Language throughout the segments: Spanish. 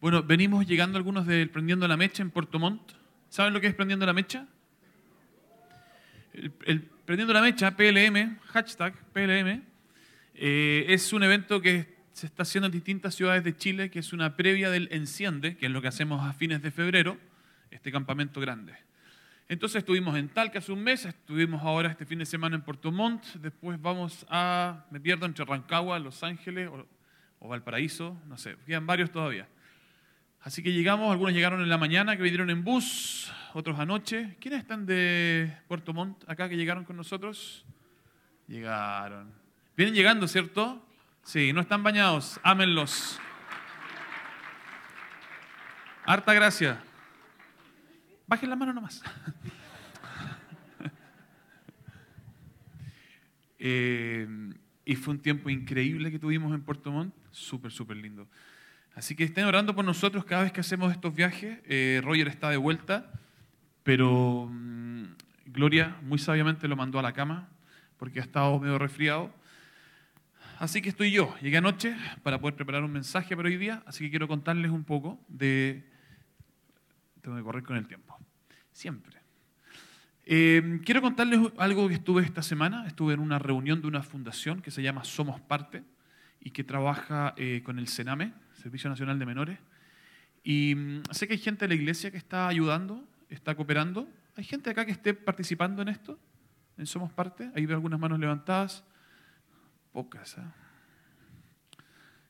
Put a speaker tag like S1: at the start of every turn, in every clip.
S1: Bueno, venimos llegando algunos del Prendiendo la Mecha en Puerto Montt. ¿Saben lo que es Prendiendo la Mecha? El, Prendiendo la Mecha, PLM, hashtag PLM, eh, es un evento que se está haciendo en distintas ciudades de Chile, que es una previa del Enciende, que es lo que hacemos a fines de febrero, este campamento grande. Entonces estuvimos en Talca hace un mes, estuvimos ahora este fin de semana en Puerto Montt, después vamos a, me pierdo, entre Rancagua, Los Ángeles o, o Valparaíso, no sé, quedan varios todavía. Así que llegamos, algunos llegaron en la mañana, que vinieron en bus, otros anoche. ¿Quiénes están de Puerto Montt acá que llegaron con nosotros? Llegaron. Vienen llegando, ¿cierto? Sí, no están bañados, ámenlos. Harta gracia. Bajen la mano nomás. eh, y fue un tiempo increíble que tuvimos en Puerto Montt, súper, súper lindo. Así que estén orando por nosotros cada vez que hacemos estos viajes. Eh, Roger está de vuelta, pero mm, Gloria muy sabiamente lo mandó a la cama porque ha estado medio resfriado. Así que estoy yo. Llegué anoche para poder preparar un mensaje para hoy día, así que quiero contarles un poco de... Tengo que correr con el tiempo. Siempre. Eh, quiero contarles algo que estuve esta semana. Estuve en una reunión de una fundación que se llama Somos Parte y que trabaja eh, con el Sename, Servicio Nacional de Menores. Y mm, sé que hay gente de la iglesia que está ayudando, está cooperando. ¿Hay gente acá que esté participando en esto? ¿En Somos Parte? Ahí veo algunas manos levantadas. Pocas. ¿eh?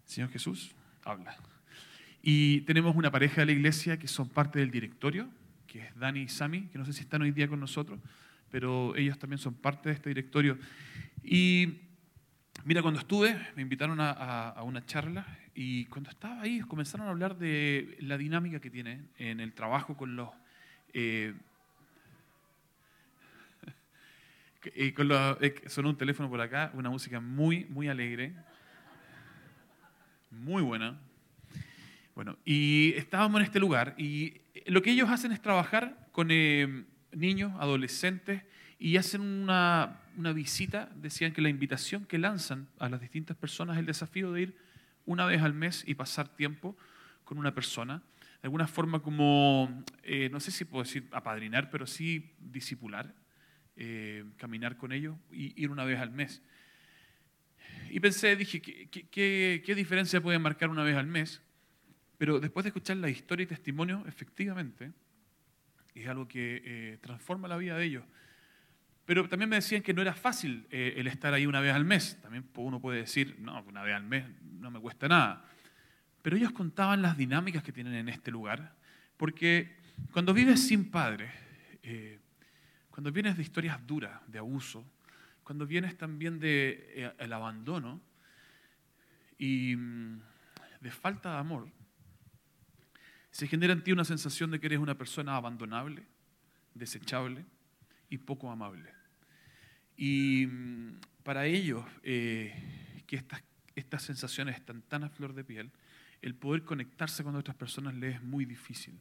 S1: Señor Jesús, habla. Y tenemos una pareja de la iglesia que son parte del directorio, que es Dani y Sami, que no sé si están hoy día con nosotros, pero ellos también son parte de este directorio. Y mira, cuando estuve, me invitaron a, a una charla y cuando estaba ahí comenzaron a hablar de la dinámica que tiene en el trabajo con los... Eh, con los sonó un teléfono por acá, una música muy, muy alegre, muy buena. Bueno, y estábamos en este lugar y lo que ellos hacen es trabajar con eh, niños, adolescentes, y hacen una, una visita, decían que la invitación que lanzan a las distintas personas el desafío de ir una vez al mes y pasar tiempo con una persona, de alguna forma como, eh, no sé si puedo decir apadrinar, pero sí disipular, eh, caminar con ellos y ir una vez al mes. Y pensé, dije, ¿qué, qué, diferencia puede marcar una vez al mes? Pero después de escuchar la historia y testimonio, efectivamente, es algo que eh, transforma la vida de ellos. Pero también me decían que no era fácil eh, el estar ahí una vez al mes. También uno puede decir, no, una vez al mes no me cuesta nada. Pero ellos contaban las dinámicas que tienen en este lugar, porque cuando vives sin padre, eh, cuando vienes de historias duras, de abuso, cuando vienes también de, eh, abandono y mm, de falta de amor, se genera en ti una sensación de que eres una persona abandonable, desechable y poco amable. Y mm, para ellos, eh, que estas, estas sensaciones están tan a flor de piel, el poder conectarse con otras personas les es muy difícil.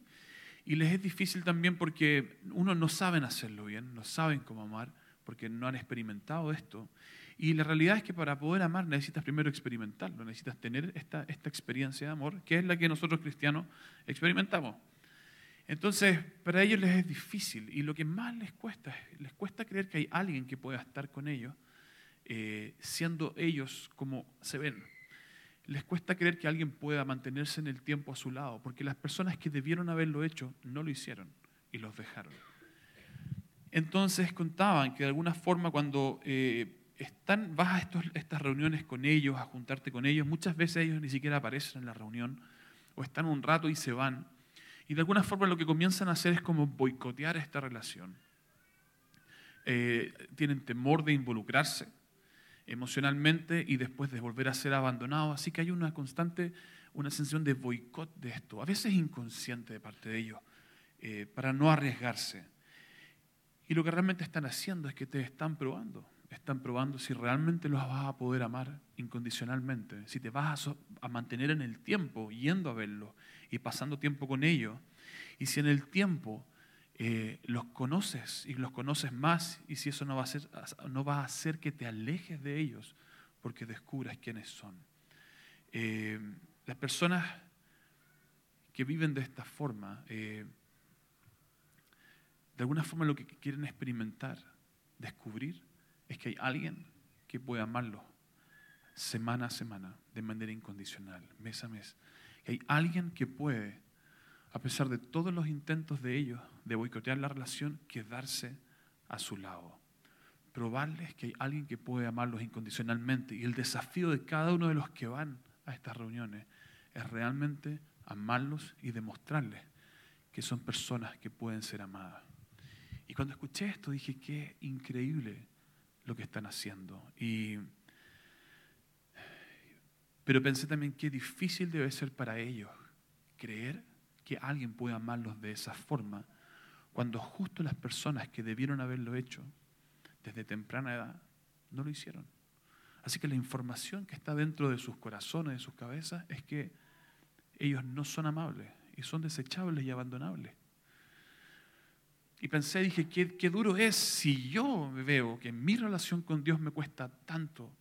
S1: Y les es difícil también porque uno no saben hacerlo bien, no saben cómo amar, porque no han experimentado esto. Y la realidad es que para poder amar necesitas primero experimentarlo, necesitas tener esta, esta experiencia de amor, que es la que nosotros cristianos experimentamos. Entonces, para ellos les es difícil y lo que más les cuesta, les cuesta creer que hay alguien que pueda estar con ellos, eh, siendo ellos como se ven. Les cuesta creer que alguien pueda mantenerse en el tiempo a su lado, porque las personas que debieron haberlo hecho no lo hicieron y los dejaron. Entonces contaban que de alguna forma cuando eh, están, vas a estas reuniones con ellos, a juntarte con ellos, muchas veces ellos ni siquiera aparecen en la reunión o están un rato y se van y de alguna forma lo que comienzan a hacer es como boicotear esta relación. Eh, tienen temor de involucrarse emocionalmente y después de volver a ser abandonados. Así que hay una constante, una sensación de boicot de esto, a veces inconsciente de parte de ellos, eh, para no arriesgarse. Y lo que realmente están haciendo es que te están probando. Están probando si realmente los vas a poder amar incondicionalmente, si te vas a, a mantener en el tiempo yendo a verlos y pasando tiempo con ellos. Y si en el tiempo eh, los conoces y los conoces más, y si eso no va, a hacer, no va a hacer que te alejes de ellos porque descubras quiénes son. Eh, las personas que viven de esta forma, eh, de alguna forma lo que quieren experimentar, descubrir, es que hay alguien que puede amarlos semana a semana, de manera incondicional, mes a mes. Que hay alguien que puede, a pesar de todos los intentos de ellos de boicotear la relación, quedarse a su lado. Probarles que hay alguien que puede amarlos incondicionalmente. Y el desafío de cada uno de los que van a estas reuniones es realmente amarlos y demostrarles que son personas que pueden ser amadas. Y cuando escuché esto dije, qué increíble lo que están haciendo. Y, pero pensé también qué difícil debe ser para ellos creer que alguien puede amarlos de esa forma, cuando justo las personas que debieron haberlo hecho desde temprana edad no lo hicieron. Así que la información que está dentro de sus corazones, de sus cabezas, es que ellos no son amables y son desechables y abandonables. Y pensé, dije, qué, qué duro es si yo veo que mi relación con Dios me cuesta tanto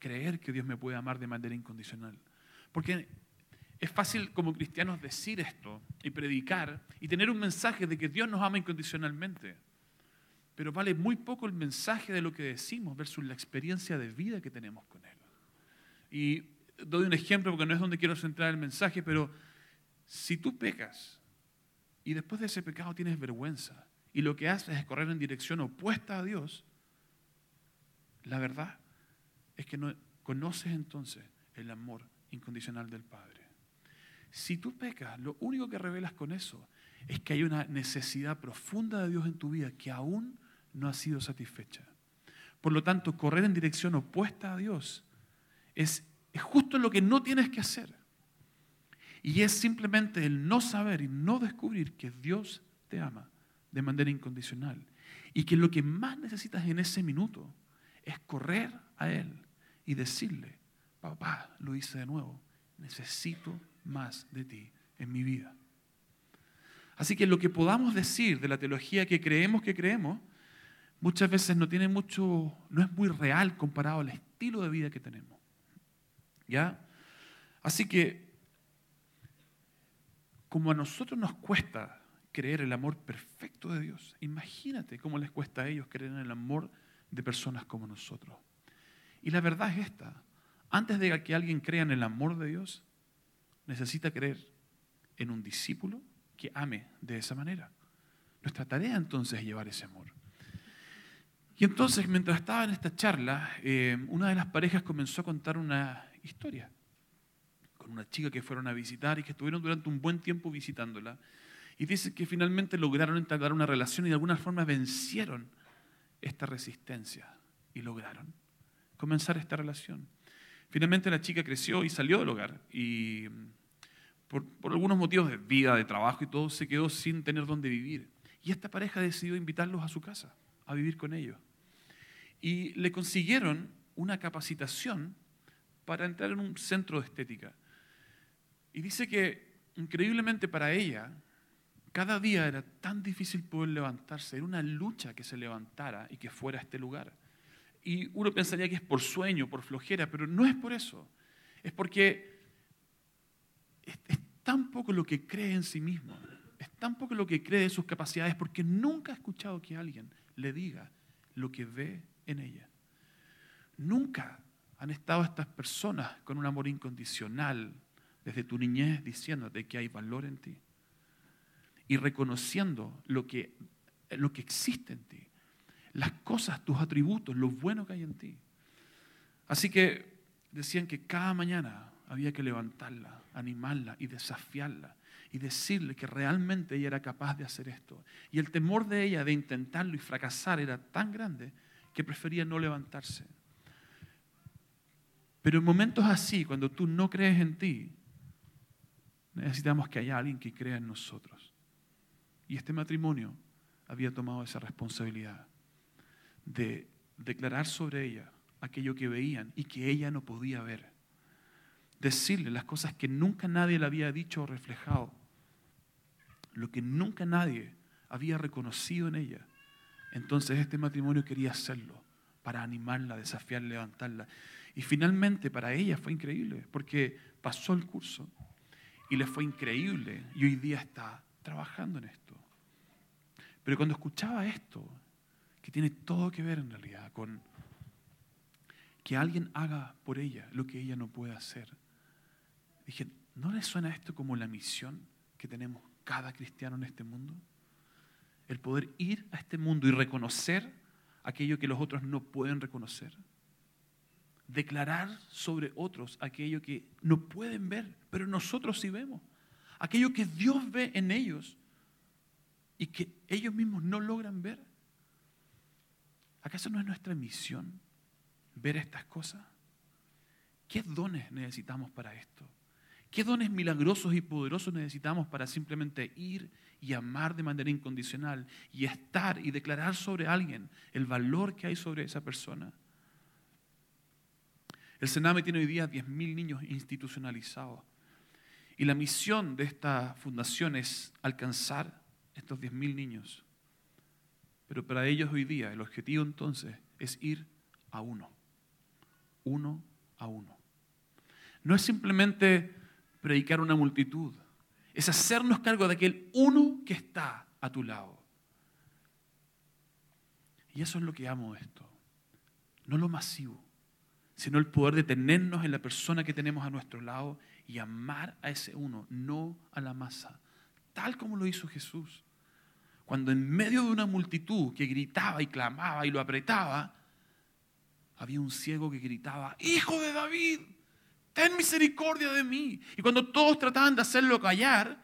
S1: creer que Dios me puede amar de manera incondicional. Porque es fácil como cristianos decir esto y predicar y tener un mensaje de que Dios nos ama incondicionalmente. Pero vale muy poco el mensaje de lo que decimos versus la experiencia de vida que tenemos con Él. Y doy un ejemplo porque no es donde quiero centrar el mensaje, pero si tú pecas y después de ese pecado tienes vergüenza y lo que haces es correr en dirección opuesta a Dios, la verdad es que no conoces entonces el amor incondicional del Padre. Si tú pecas, lo único que revelas con eso es que hay una necesidad profunda de Dios en tu vida que aún no ha sido satisfecha. Por lo tanto, correr en dirección opuesta a Dios es, justo lo que no tienes que hacer. Y es simplemente el no saber y no descubrir que Dios te ama de manera incondicional. Y que lo que más necesitas en ese minuto es correr a Él y decirle, papá, lo hice de nuevo, necesito más de ti en mi vida. Así que lo que podamos decir de la teología que creemos que creemos, muchas veces no tiene mucho, no es muy real comparado al estilo de vida que tenemos. ¿Ya? Así que como a nosotros nos cuesta creer el amor perfecto de Dios, imagínate cómo les cuesta a ellos creer en el amor de personas como nosotros. Y la verdad es esta, antes de que alguien crea en el amor de Dios, necesita creer en un discípulo que ame de esa manera. Nuestra tarea entonces es llevar ese amor. Y entonces, mientras estaba en esta charla, eh, una de las parejas comenzó a contar una historia una chica que fueron a visitar y que estuvieron durante un buen tiempo visitándola. Y dice que finalmente lograron entablar una relación y de alguna forma vencieron esta resistencia y lograron comenzar esta relación. Finalmente la chica creció y salió del hogar y por, algunos motivos de vida, de trabajo y todo, se quedó sin tener dónde vivir. Y esta pareja decidió invitarlos a su casa, a vivir con ellos. Y le consiguieron una capacitación para entrar en un centro de estética. Y dice que increíblemente para ella, cada día era tan difícil poder levantarse, era una lucha que se levantara y que fuera a este lugar. Y uno pensaría que es por sueño, por flojera, pero no es por eso. Es porque es, tan poco lo que cree en sí mismo, es tan poco lo que cree de sus capacidades, porque nunca ha escuchado que alguien le diga lo que ve en ella. Nunca han estado estas personas con un amor incondicional, desde tu niñez diciéndote que hay valor en ti y reconociendo lo que, lo que existe en ti, las cosas, tus atributos, lo bueno que hay en ti. Así que decían que cada mañana había que levantarla, animarla y desafiarla y decirle que realmente ella era capaz de hacer esto. Y el temor de ella de intentarlo y fracasar era tan grande que prefería no levantarse. Pero en momentos así, cuando tú no crees en ti, Necesitamos que haya alguien que crea en nosotros. Y este matrimonio había tomado esa responsabilidad de declarar sobre ella aquello que veían y que ella no podía ver. Decirle las cosas que nunca nadie le había dicho o reflejado. Lo que nunca nadie había reconocido en ella. Entonces este matrimonio quería hacerlo para animarla, desafiarla, levantarla. Y finalmente para ella fue increíble porque pasó el curso y le fue increíble y hoy día está trabajando en esto. Pero cuando escuchaba esto, que tiene todo que ver en realidad con que alguien haga por ella lo que ella no puede hacer, dije, ¿no le suena esto como la misión que tenemos cada cristiano en este mundo? El poder ir a este mundo y reconocer aquello que los otros no pueden reconocer. Declarar sobre otros aquello que no pueden ver, pero nosotros sí vemos. Aquello que Dios ve en ellos y que ellos mismos no logran ver. ¿Acaso no es nuestra misión ver estas cosas? ¿Qué dones necesitamos para esto? ¿Qué dones milagrosos y poderosos necesitamos para simplemente ir y amar de manera incondicional y estar y declarar sobre alguien el valor que hay sobre esa persona? El Sename tiene hoy día 10.000 niños institucionalizados. Y la misión de esta fundación es alcanzar estos 10.000 niños. Pero para ellos hoy día el objetivo entonces es ir a uno. Uno a uno. No es simplemente predicar una multitud. Es hacernos cargo de aquel uno que está a tu lado. Y eso es lo que amo esto. No lo masivo, sino el poder de tenernos en la persona que tenemos a nuestro lado y amar a ese uno, no a la masa, tal como lo hizo Jesús. Cuando en medio de una multitud que gritaba y clamaba y lo apretaba, había un ciego que gritaba, Hijo de David, ten misericordia de mí. Y cuando todos trataban de hacerlo callar,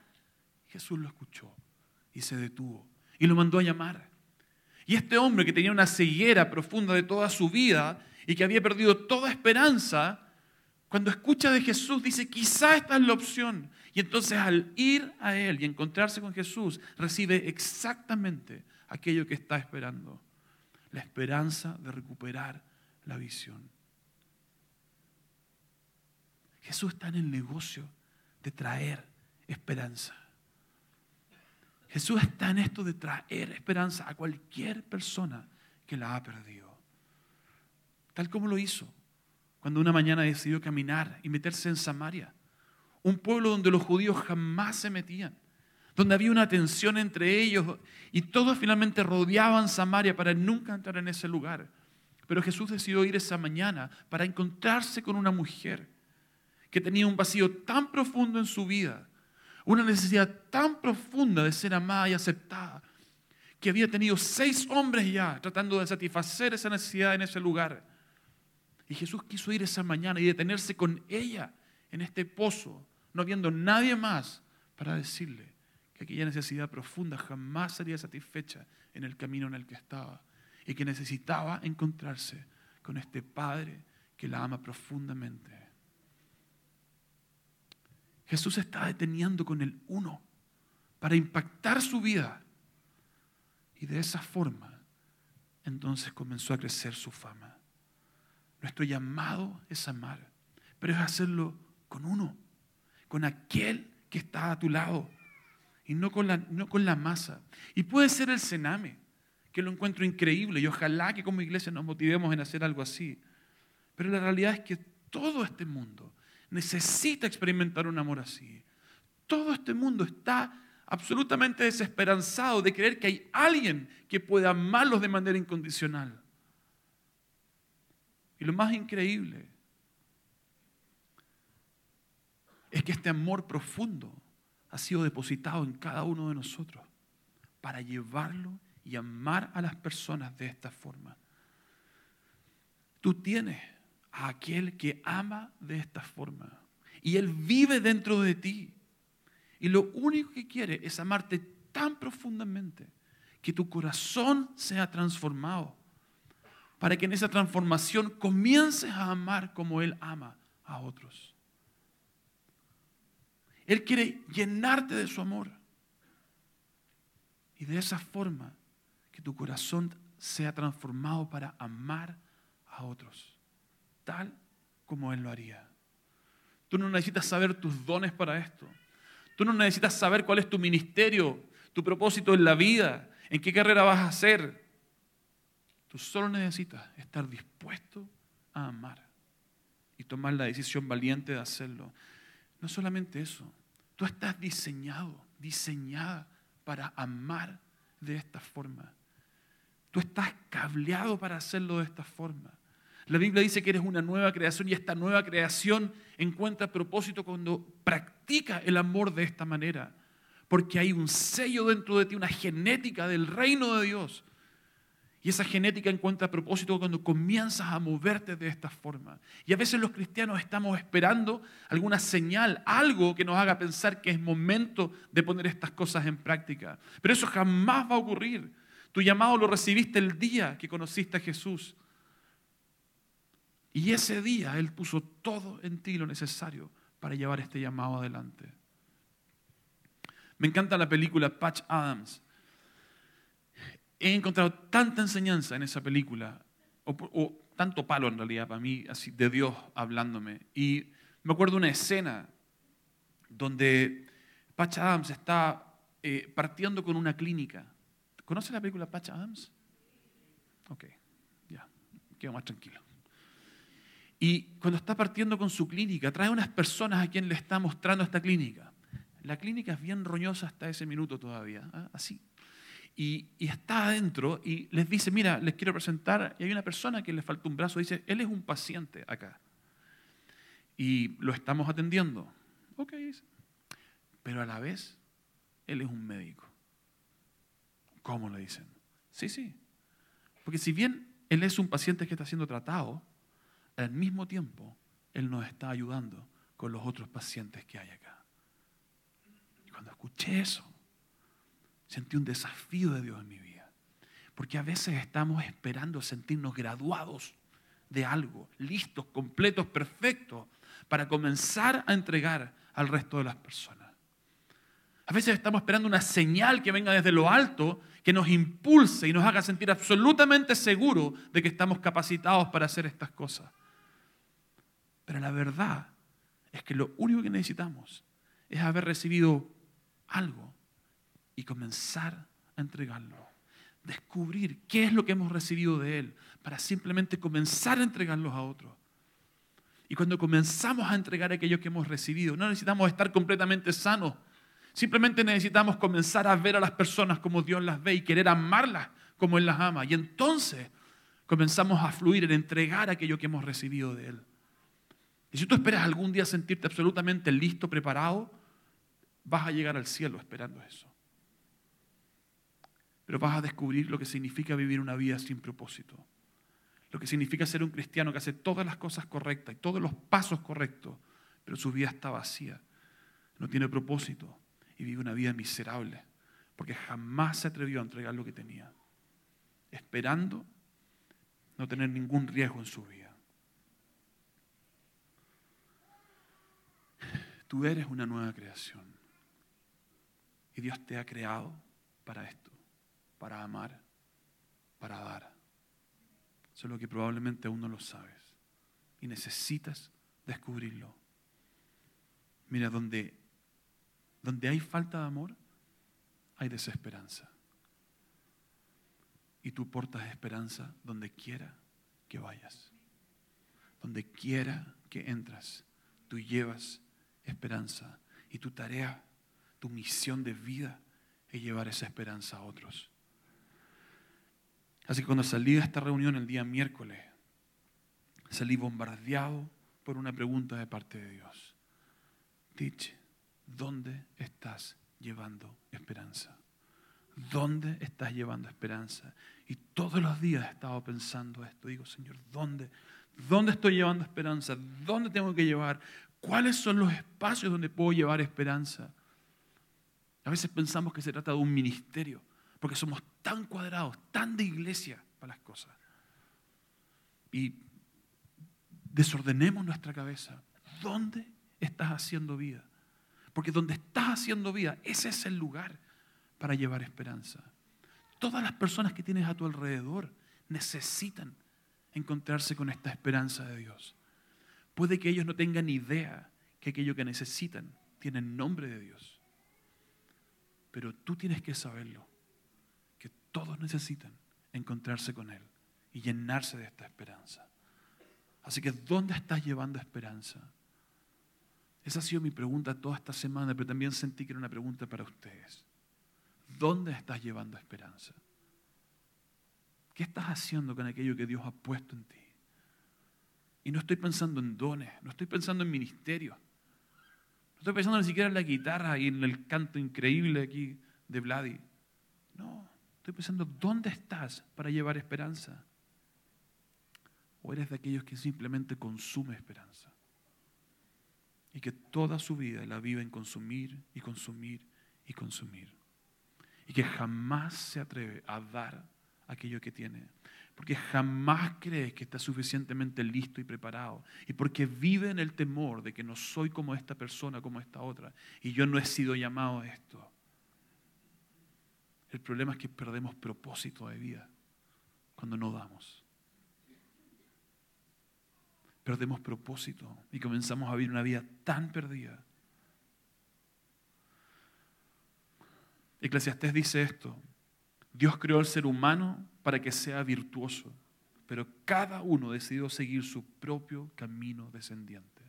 S1: Jesús lo escuchó y se detuvo y lo mandó a llamar. Y este hombre que tenía una ceguera profunda de toda su vida y que había perdido toda esperanza, cuando escucha de Jesús dice, quizá esta es la opción. Y entonces al ir a Él y encontrarse con Jesús, recibe exactamente aquello que está esperando. La esperanza de recuperar la visión. Jesús está en el negocio de traer esperanza. Jesús está en esto de traer esperanza a cualquier persona que la ha perdido. Tal como lo hizo cuando una mañana decidió caminar y meterse en Samaria, un pueblo donde los judíos jamás se metían, donde había una tensión entre ellos y todos finalmente rodeaban Samaria para nunca entrar en ese lugar. Pero Jesús decidió ir esa mañana para encontrarse con una mujer que tenía un vacío tan profundo en su vida, una necesidad tan profunda de ser amada y aceptada, que había tenido seis hombres ya tratando de satisfacer esa necesidad en ese lugar. Y Jesús quiso ir esa mañana y detenerse con ella en este pozo, no habiendo nadie más para decirle que aquella necesidad profunda jamás sería satisfecha en el camino en el que estaba y que necesitaba encontrarse con este Padre que la ama profundamente. Jesús está deteniendo con el uno para impactar su vida. Y de esa forma, entonces comenzó a crecer su fama. Nuestro llamado es amar, pero es hacerlo con uno, con aquel que está a tu lado y no con la, no con la masa. Y puede ser el cename, que lo encuentro increíble y ojalá que como iglesia nos motivemos en hacer algo así. Pero la realidad es que todo este mundo necesita experimentar un amor así. Todo este mundo está absolutamente desesperanzado de creer que hay alguien que pueda amarlos de manera incondicional. Y lo más increíble es que este amor profundo ha sido depositado en cada uno de nosotros para llevarlo y amar a las personas de esta forma. Tú tienes a aquel que ama de esta forma. Y Él vive dentro de ti. Y lo único que quiere es amarte tan profundamente que tu corazón sea transformado. Para que en esa transformación comiences a amar como Él ama a otros. Él quiere llenarte de su amor. Y de esa forma que tu corazón sea transformado para amar a otros tal como Él lo haría. Tú no necesitas saber tus dones para esto. Tú no necesitas saber cuál es tu ministerio, tu propósito en la vida, en qué carrera vas a hacer. Tú solo necesitas estar dispuesto a amar y tomar la decisión valiente de hacerlo. No solamente eso, Tú estás diseñado, diseñada para amar de esta forma. Tú estás cableado para hacerlo de esta forma. La Biblia dice que eres una nueva creación y esta nueva creación encuentra propósito cuando practica el amor de esta manera. Porque hay un sello dentro de ti, una genética del reino de Dios y esa genética encuentra propósito cuando comienzas a moverte de esta forma. Y a veces los cristianos estamos esperando alguna señal, algo que nos haga pensar que es momento de poner estas cosas en práctica. Pero eso jamás va a ocurrir. Tu llamado lo recibiste el día que conociste a Jesús. Y ese día Él puso todo en ti lo necesario para llevar este llamado adelante. Me encanta la película Patch Adams he encontrado tanta enseñanza en esa película, o, tanto palo en realidad para mí, así de Dios hablándome. Y me acuerdo una escena donde Patch Adams está eh, partiendo con una clínica. ¿Conoce la película Patch Adams? Ok, ya, quedo más tranquilo. Y cuando está partiendo con su clínica, trae unas personas a quien le está mostrando esta clínica. La clínica es bien roñosa hasta ese minuto todavía, ¿ah? así, y, está adentro y les dice, mira, les quiero presentar, y hay una persona que le falta un brazo, dice, él es un paciente acá. Y lo estamos atendiendo. Ok, pero a la vez, él es un médico. ¿Cómo le dicen? Sí, sí. Porque si bien él es un paciente que está siendo tratado, al mismo tiempo, él nos está ayudando con los otros pacientes que hay acá. Y cuando escuché eso, Sentí un desafío de Dios en mi vida. Porque a veces estamos esperando sentirnos graduados de algo, listos, completos, perfectos, para comenzar a entregar al resto de las personas. A veces estamos esperando una señal que venga desde lo alto, que nos impulse y nos haga sentir absolutamente seguros de que estamos capacitados para hacer estas cosas. Pero la verdad es que lo único que necesitamos es haber recibido algo y comenzar a entregarlo. Descubrir qué es lo que hemos recibido de Él para simplemente comenzar a entregarlos a otros. Y cuando comenzamos a entregar aquello que hemos recibido, no necesitamos estar completamente sanos. Simplemente necesitamos comenzar a ver a las personas como Dios las ve y querer amarlas como Él las ama. Y entonces comenzamos a fluir en entregar aquello que hemos recibido de Él. Y si tú esperas algún día sentirte absolutamente listo, preparado, vas a llegar al cielo esperando eso pero vas a descubrir lo que significa vivir una vida sin propósito. Lo que significa ser un cristiano que hace todas las cosas correctas y todos los pasos correctos, pero su vida está vacía, no tiene propósito y vive una vida miserable, porque jamás se atrevió a entregar lo que tenía, esperando no tener ningún riesgo en su vida. Tú eres una nueva creación y Dios te ha creado para esto para amar, para dar. Solo que probablemente aún no lo sabes y necesitas descubrirlo. Mira, donde, donde hay falta de amor, hay desesperanza. Y tú portas esperanza donde quiera que vayas. Donde quiera que entras, tú llevas esperanza. Y tu tarea, tu misión de vida es llevar esa esperanza a otros. Así que cuando salí de esta reunión el día miércoles, salí bombardeado por una pregunta de parte de Dios. Tich, ¿dónde estás llevando esperanza? ¿Dónde estás llevando esperanza? Y todos los días he estado pensando esto. Digo, Señor, ¿dónde? ¿Dónde estoy llevando esperanza? ¿Dónde tengo que llevar? ¿Cuáles son los espacios donde puedo llevar esperanza? A veces pensamos que se trata de un ministerio porque somos tan cuadrados, tan de iglesia para las cosas. Y desordenemos nuestra cabeza. ¿Dónde estás haciendo vida? Porque donde estás haciendo vida, ese es el lugar para llevar esperanza. Todas las personas que tienes a tu alrededor necesitan encontrarse con esta esperanza de Dios. Puede que ellos no tengan idea que aquello que necesitan tiene el nombre de Dios. Pero tú tienes que saberlo todos necesitan encontrarse con Él y llenarse de esta esperanza. Así que, ¿dónde estás llevando esperanza? Esa ha sido mi pregunta toda esta semana, pero también sentí que era una pregunta para ustedes. ¿Dónde estás llevando esperanza? ¿Qué estás haciendo con aquello que Dios ha puesto en ti? Y no estoy pensando en dones, no estoy pensando en ministerio. No estoy pensando ni siquiera en la guitarra y en el canto increíble aquí de Vladi. No, estoy pensando, ¿dónde estás para llevar esperanza? ¿O eres de aquellos que simplemente consume esperanza? y que toda su vida la vive en consumir y consumir y consumir. Y que jamás se atreve a dar aquello que tiene. Porque jamás cree que está suficientemente listo y preparado. Y porque vive en el temor de que no soy como esta persona, como esta otra. Y yo no he sido llamado a esto. El problema es que perdemos propósito de vida cuando no damos perdemos propósito y comenzamos a vivir una vida tan perdida. Eclesiastés dice esto, Dios creó al ser humano para que sea virtuoso, pero cada uno decidió seguir su propio camino descendiente.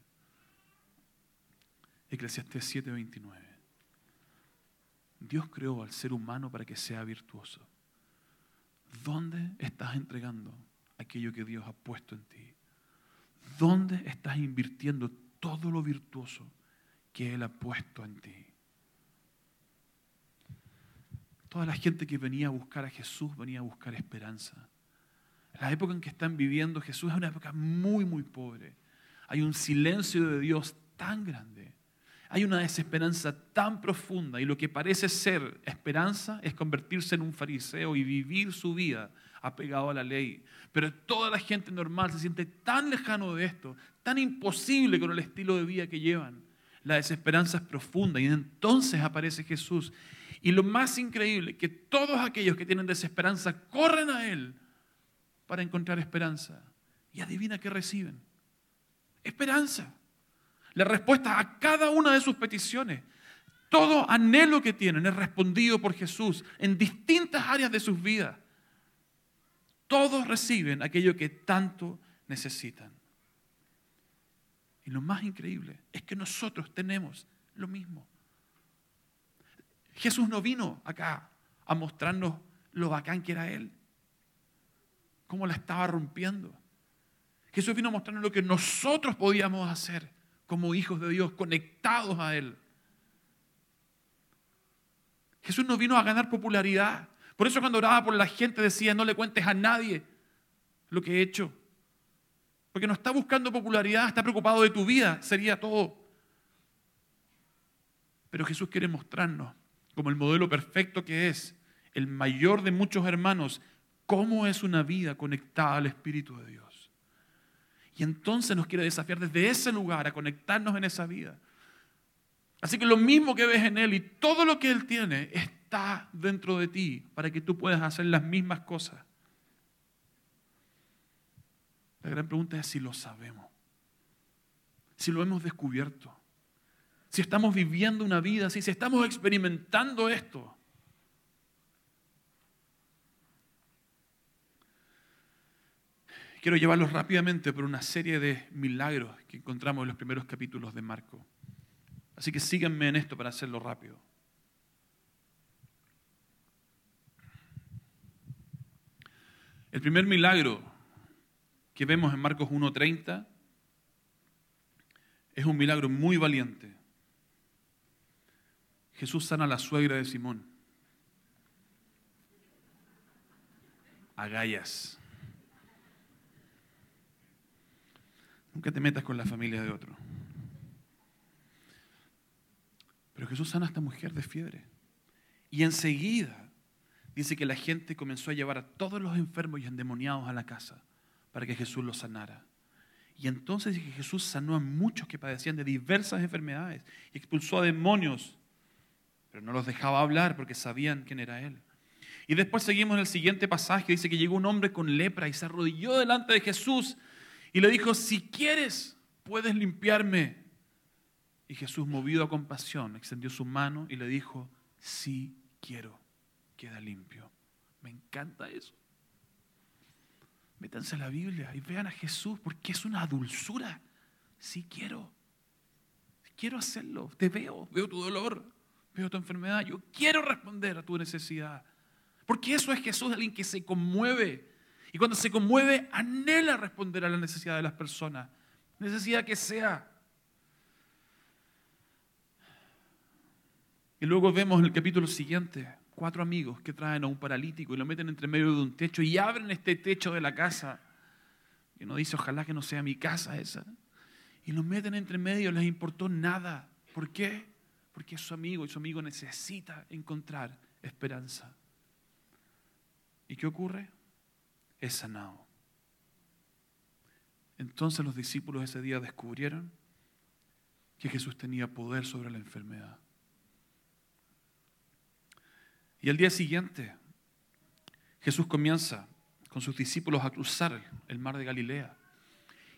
S1: Eclesiastés 7:29. Dios creó al ser humano para que sea virtuoso. ¿Dónde estás entregando aquello que Dios ha puesto en ti? ¿Dónde estás invirtiendo todo lo virtuoso que Él ha puesto en ti? Toda la gente que venía a buscar a Jesús venía a buscar esperanza. La época en que están viviendo Jesús es una época muy, muy pobre. Hay un silencio de Dios tan grande. Hay una desesperanza tan profunda y lo que parece ser esperanza es convertirse en un fariseo y vivir su vida apegado a la ley. Pero toda la gente normal se siente tan lejano de esto, tan imposible con el estilo de vida que llevan. La desesperanza es profunda y entonces aparece Jesús. Y lo más increíble, que todos aquellos que tienen desesperanza corren a Él para encontrar esperanza. Y adivina qué reciben. Esperanza. La respuesta a cada una de sus peticiones. Todo anhelo que tienen es respondido por Jesús en distintas áreas de sus vidas. Todos reciben aquello que tanto necesitan. Y lo más increíble es que nosotros tenemos lo mismo. Jesús no vino acá a mostrarnos lo bacán que era Él, cómo la estaba rompiendo. Jesús vino a mostrarnos lo que nosotros podíamos hacer como hijos de Dios, conectados a Él. Jesús no vino a ganar popularidad. Por eso cuando oraba por la gente decía, no le cuentes a nadie lo que he hecho. Porque no está buscando popularidad, está preocupado de tu vida, sería todo. Pero Jesús quiere mostrarnos, como el modelo perfecto que es, el mayor de muchos hermanos, cómo es una vida conectada al Espíritu de Dios. Y entonces nos quiere desafiar desde ese lugar a conectarnos en esa vida. Así que lo mismo que ves en Él y todo lo que Él tiene es está dentro de ti para que tú puedas hacer las mismas cosas. La gran pregunta es si lo sabemos, si lo hemos descubierto, si estamos viviendo una vida si estamos experimentando esto. Quiero llevarlos rápidamente por una serie de milagros que encontramos en los primeros capítulos de Marco. Así que síganme en esto para hacerlo rápido. El primer milagro que vemos en Marcos 1.30 es un milagro muy valiente. Jesús sana a la suegra de Simón. Agallas. Nunca te metas con la familia de otro. Pero Jesús sana a esta mujer de fiebre. Y enseguida dice que la gente comenzó a llevar a todos los enfermos y endemoniados a la casa para que Jesús los sanara. Y entonces que Jesús sanó a muchos que padecían de diversas enfermedades y expulsó a demonios, pero no los dejaba hablar porque sabían quién era Él. Y después seguimos en el siguiente pasaje, dice que llegó un hombre con lepra y se arrodilló delante de Jesús y le dijo, si quieres, puedes limpiarme. Y Jesús, movido a compasión, extendió su mano y le dijo, sí quiero queda limpio. Me encanta eso. Métanse a la Biblia y vean a Jesús porque es una dulzura. Sí quiero. quiero hacerlo. Te veo, veo tu dolor, veo tu enfermedad. Yo quiero responder a tu necesidad. Porque eso es Jesús, alguien que se conmueve. Y cuando se conmueve, anhela responder a la necesidad de las personas. Necesidad que sea. Y luego vemos en el capítulo siguiente cuatro amigos que traen a un paralítico y lo meten entre medio de un techo y abren este techo de la casa. Y uno dice, ojalá que no sea mi casa esa. Y lo meten entre medio, les importó nada. ¿Por qué? Porque es su amigo y su amigo necesita encontrar esperanza. ¿Y qué ocurre? Es sanado. Entonces los discípulos ese día descubrieron que Jesús tenía poder sobre la enfermedad. Y al día siguiente, Jesús comienza con sus discípulos a cruzar el mar de Galilea.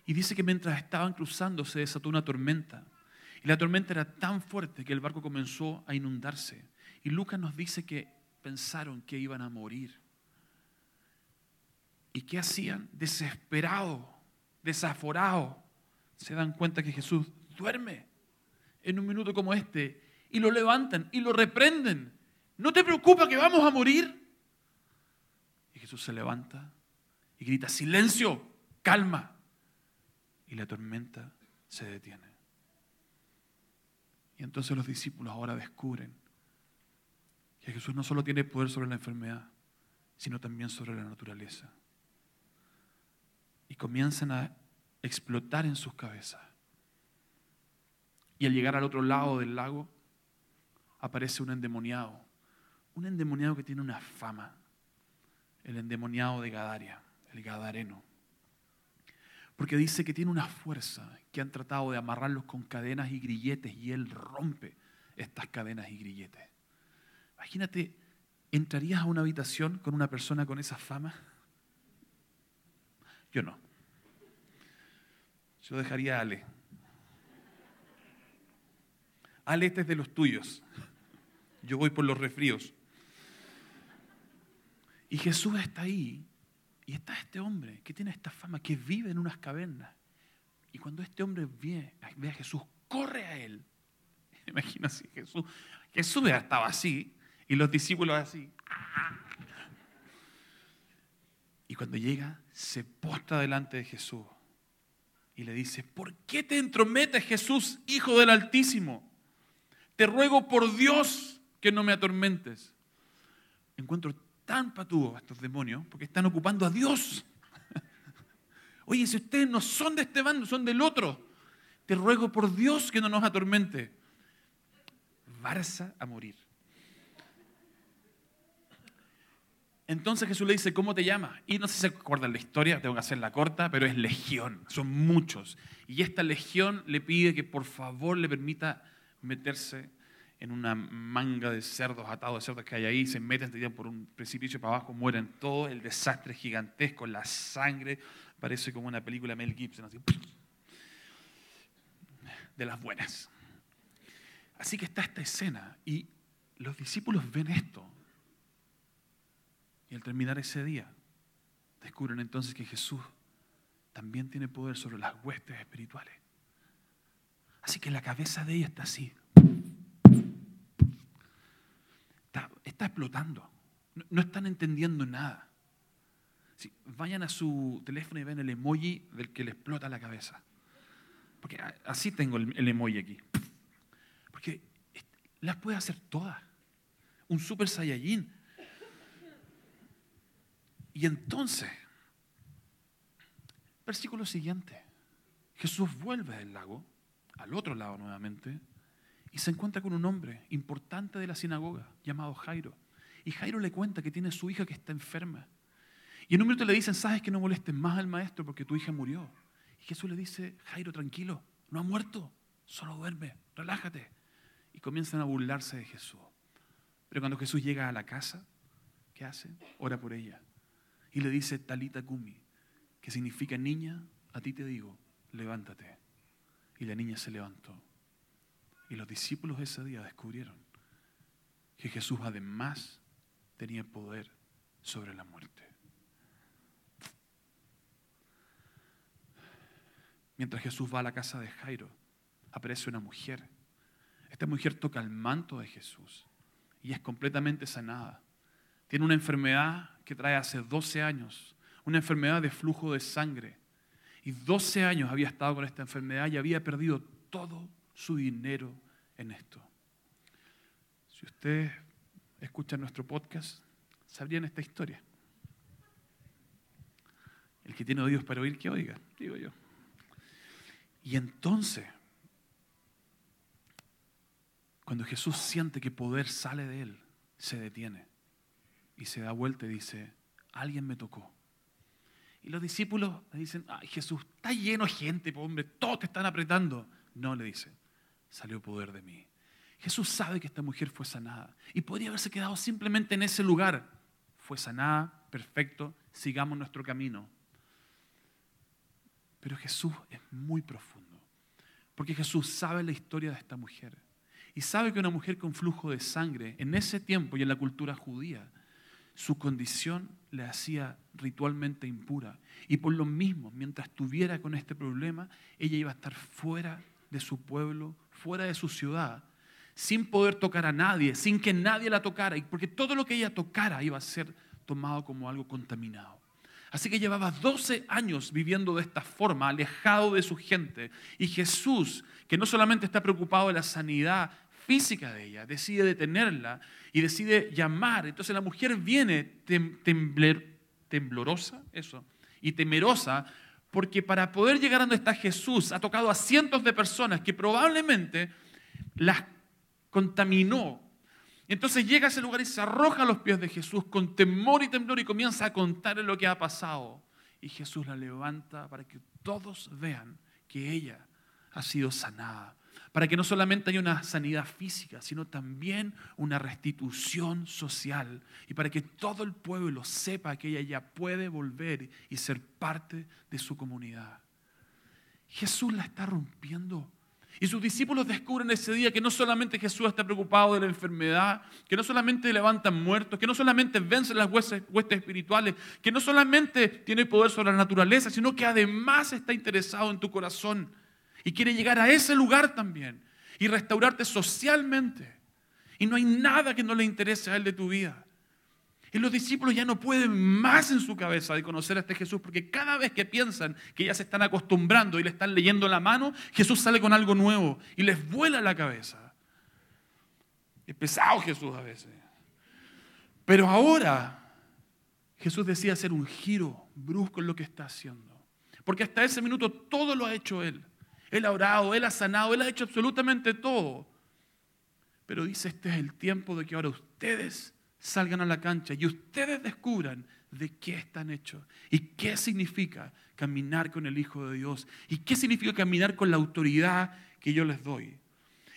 S1: Y dice que mientras estaban cruzando se desató una tormenta. Y la tormenta era tan fuerte que el barco comenzó a inundarse. Y Lucas nos dice que pensaron que iban a morir. ¿Y qué hacían? Desesperados, desaforados. Se dan cuenta que Jesús duerme en un minuto como este. Y lo levantan y lo reprenden. ¿No te preocupa que vamos a morir? Y Jesús se levanta y grita, silencio, calma. Y la tormenta se detiene. Y entonces los discípulos ahora descubren que Jesús no solo tiene poder sobre la enfermedad, sino también sobre la naturaleza y comienzan a explotar en sus cabezas. Y al llegar al otro lado del lago, aparece un endemoniado. Un endemoniado que tiene una fama. El endemoniado de Gadaria, el Gadareno. Porque dice que tiene una fuerza que han tratado de amarrarlos con cadenas y grilletes y él rompe estas cadenas y grilletes. Imagínate, ¿entrarías a una habitación con una persona con esa fama? Yo no. Yo dejaría a Ale. Ale, este es de los tuyos. Yo voy por los refríos. Y Jesús está ahí. Y está este hombre que tiene esta fama, que vive en unas cavernas. Y cuando este hombre ve, ve a Jesús, corre a él. Imagina Jesús. Jesús estaba así y los discípulos así. Y cuando llega, se postra delante de Jesús y le dice, ¿por qué te entrometes Jesús, Hijo del Altísimo? Te ruego por Dios que no me atormentes. Encuentro tan patudo a estos demonios porque están ocupando a Dios. Oye, si ustedes no son de este bando, son del otro, te ruego por Dios que no nos atormente. Varsa a morir. Entonces Jesús le dice, ¿cómo te llamas? Y no sé si se acuerdan la historia, tengo que hacerla corta, pero es legión, son muchos. Y esta legión le pide que por favor le permita meterse en una manga de cerdos, atados de cerdos que hay ahí, se meten por un precipicio para abajo, mueren todos, el desastre gigantesco, la sangre, parece como una película Mel Gibson, así, de las buenas. Así que está esta escena y los discípulos ven esto y al terminar ese día, descubren entonces que Jesús también tiene poder sobre las huestes espirituales. Así que la cabeza de ella está así. Está, explotando. No, están entendiendo nada. vayan a su teléfono y ven el emoji del que le explota la cabeza. Porque así tengo el, el emoji aquí. Porque las puede hacer todas. Un super saiyajin y entonces, versículo siguiente, Jesús vuelve del lago, al otro lado nuevamente, y se encuentra con un hombre importante de la sinagoga llamado Jairo. Y Jairo le cuenta que tiene su hija que está enferma. Y en un minuto le dicen, sabes que no molestes más al maestro porque tu hija murió. Y Jesús le dice, Jairo, tranquilo, no ha muerto, solo duerme, relájate. Y comienzan a burlarse de Jesús. Pero cuando Jesús llega a la casa, ¿qué hace? Ora por ella y le dice Talita Kumi, que significa niña, a ti te digo, levántate. Y la niña se levantó. Y los discípulos ese día descubrieron que Jesús además tenía poder sobre la muerte. Mientras Jesús va a la casa de Jairo, aparece una mujer. Esta mujer toca el manto de Jesús y es completamente sanada. Tiene una enfermedad que trae hace 12 años, una enfermedad de flujo de sangre. Y 12 años había estado con esta enfermedad y había perdido todo su dinero en esto. Si ustedes escuchan nuestro podcast, sabrían esta historia. El que tiene oídos para oír, que oiga, digo yo. Y entonces, cuando Jesús siente que poder sale de él, se detiene y se da vuelta y dice, alguien me tocó. Y los discípulos le dicen, ay Jesús, está lleno de gente, hombre, todos te están apretando. No, le dice, salió poder de mí. Jesús sabe que esta mujer fue sanada y podría haberse quedado simplemente en ese lugar. Fue sanada, perfecto, sigamos nuestro camino. Pero Jesús es muy profundo, porque Jesús sabe la historia de esta mujer y sabe que una mujer con flujo de sangre en ese tiempo y en la cultura judía, su condición le hacía ritualmente impura. Y por lo mismo, mientras estuviera con este problema, ella iba a estar fuera de su pueblo, fuera de su ciudad, sin poder tocar a nadie, sin que nadie la tocara, porque todo lo que ella tocara iba a ser tomado como algo contaminado. Así que llevaba 12 años viviendo de esta forma, alejado de su gente. Y Jesús, que no solamente está preocupado de la sanidad física de ella, decide detenerla y decide llamar. Entonces la mujer viene temblorosa, eso, y temerosa, porque para poder llegar a donde está Jesús ha tocado a cientos de personas que probablemente las contaminó. Entonces llega a ese lugar y se arroja a los pies de Jesús con temor y temblor y comienza a contarle lo que ha pasado. Y Jesús la levanta para que todos vean que ella ha sido sanada. Para que no solamente haya una sanidad física, sino también una restitución social. Y para que todo el pueblo sepa que ella ya puede volver y ser parte de su comunidad. Jesús la está rompiendo y sus discípulos descubren ese día que no solamente Jesús está preocupado de la enfermedad, que no solamente levantan muertos, que no solamente vence las huestes, espirituales, que no solamente tiene poder sobre la naturaleza, sino que además está interesado en tu corazón y quiere llegar a ese lugar también y restaurarte socialmente. Y no hay nada que no le interese a Él de tu vida. Y los discípulos ya no pueden más en su cabeza de conocer a este Jesús, porque cada vez que piensan que ya se están acostumbrando y le están leyendo la mano, Jesús sale con algo nuevo y les vuela la cabeza. Es pesado Jesús a veces. Pero ahora Jesús decía hacer un giro brusco en lo que está haciendo. Porque hasta ese minuto todo lo ha hecho Él. Él ha orado, Él ha sanado, Él ha hecho absolutamente todo. Pero dice, este es el tiempo de que ahora ustedes salgan a la cancha y ustedes descubran de qué están hechos y qué significa caminar con el Hijo de Dios y qué significa caminar con la autoridad que yo les doy.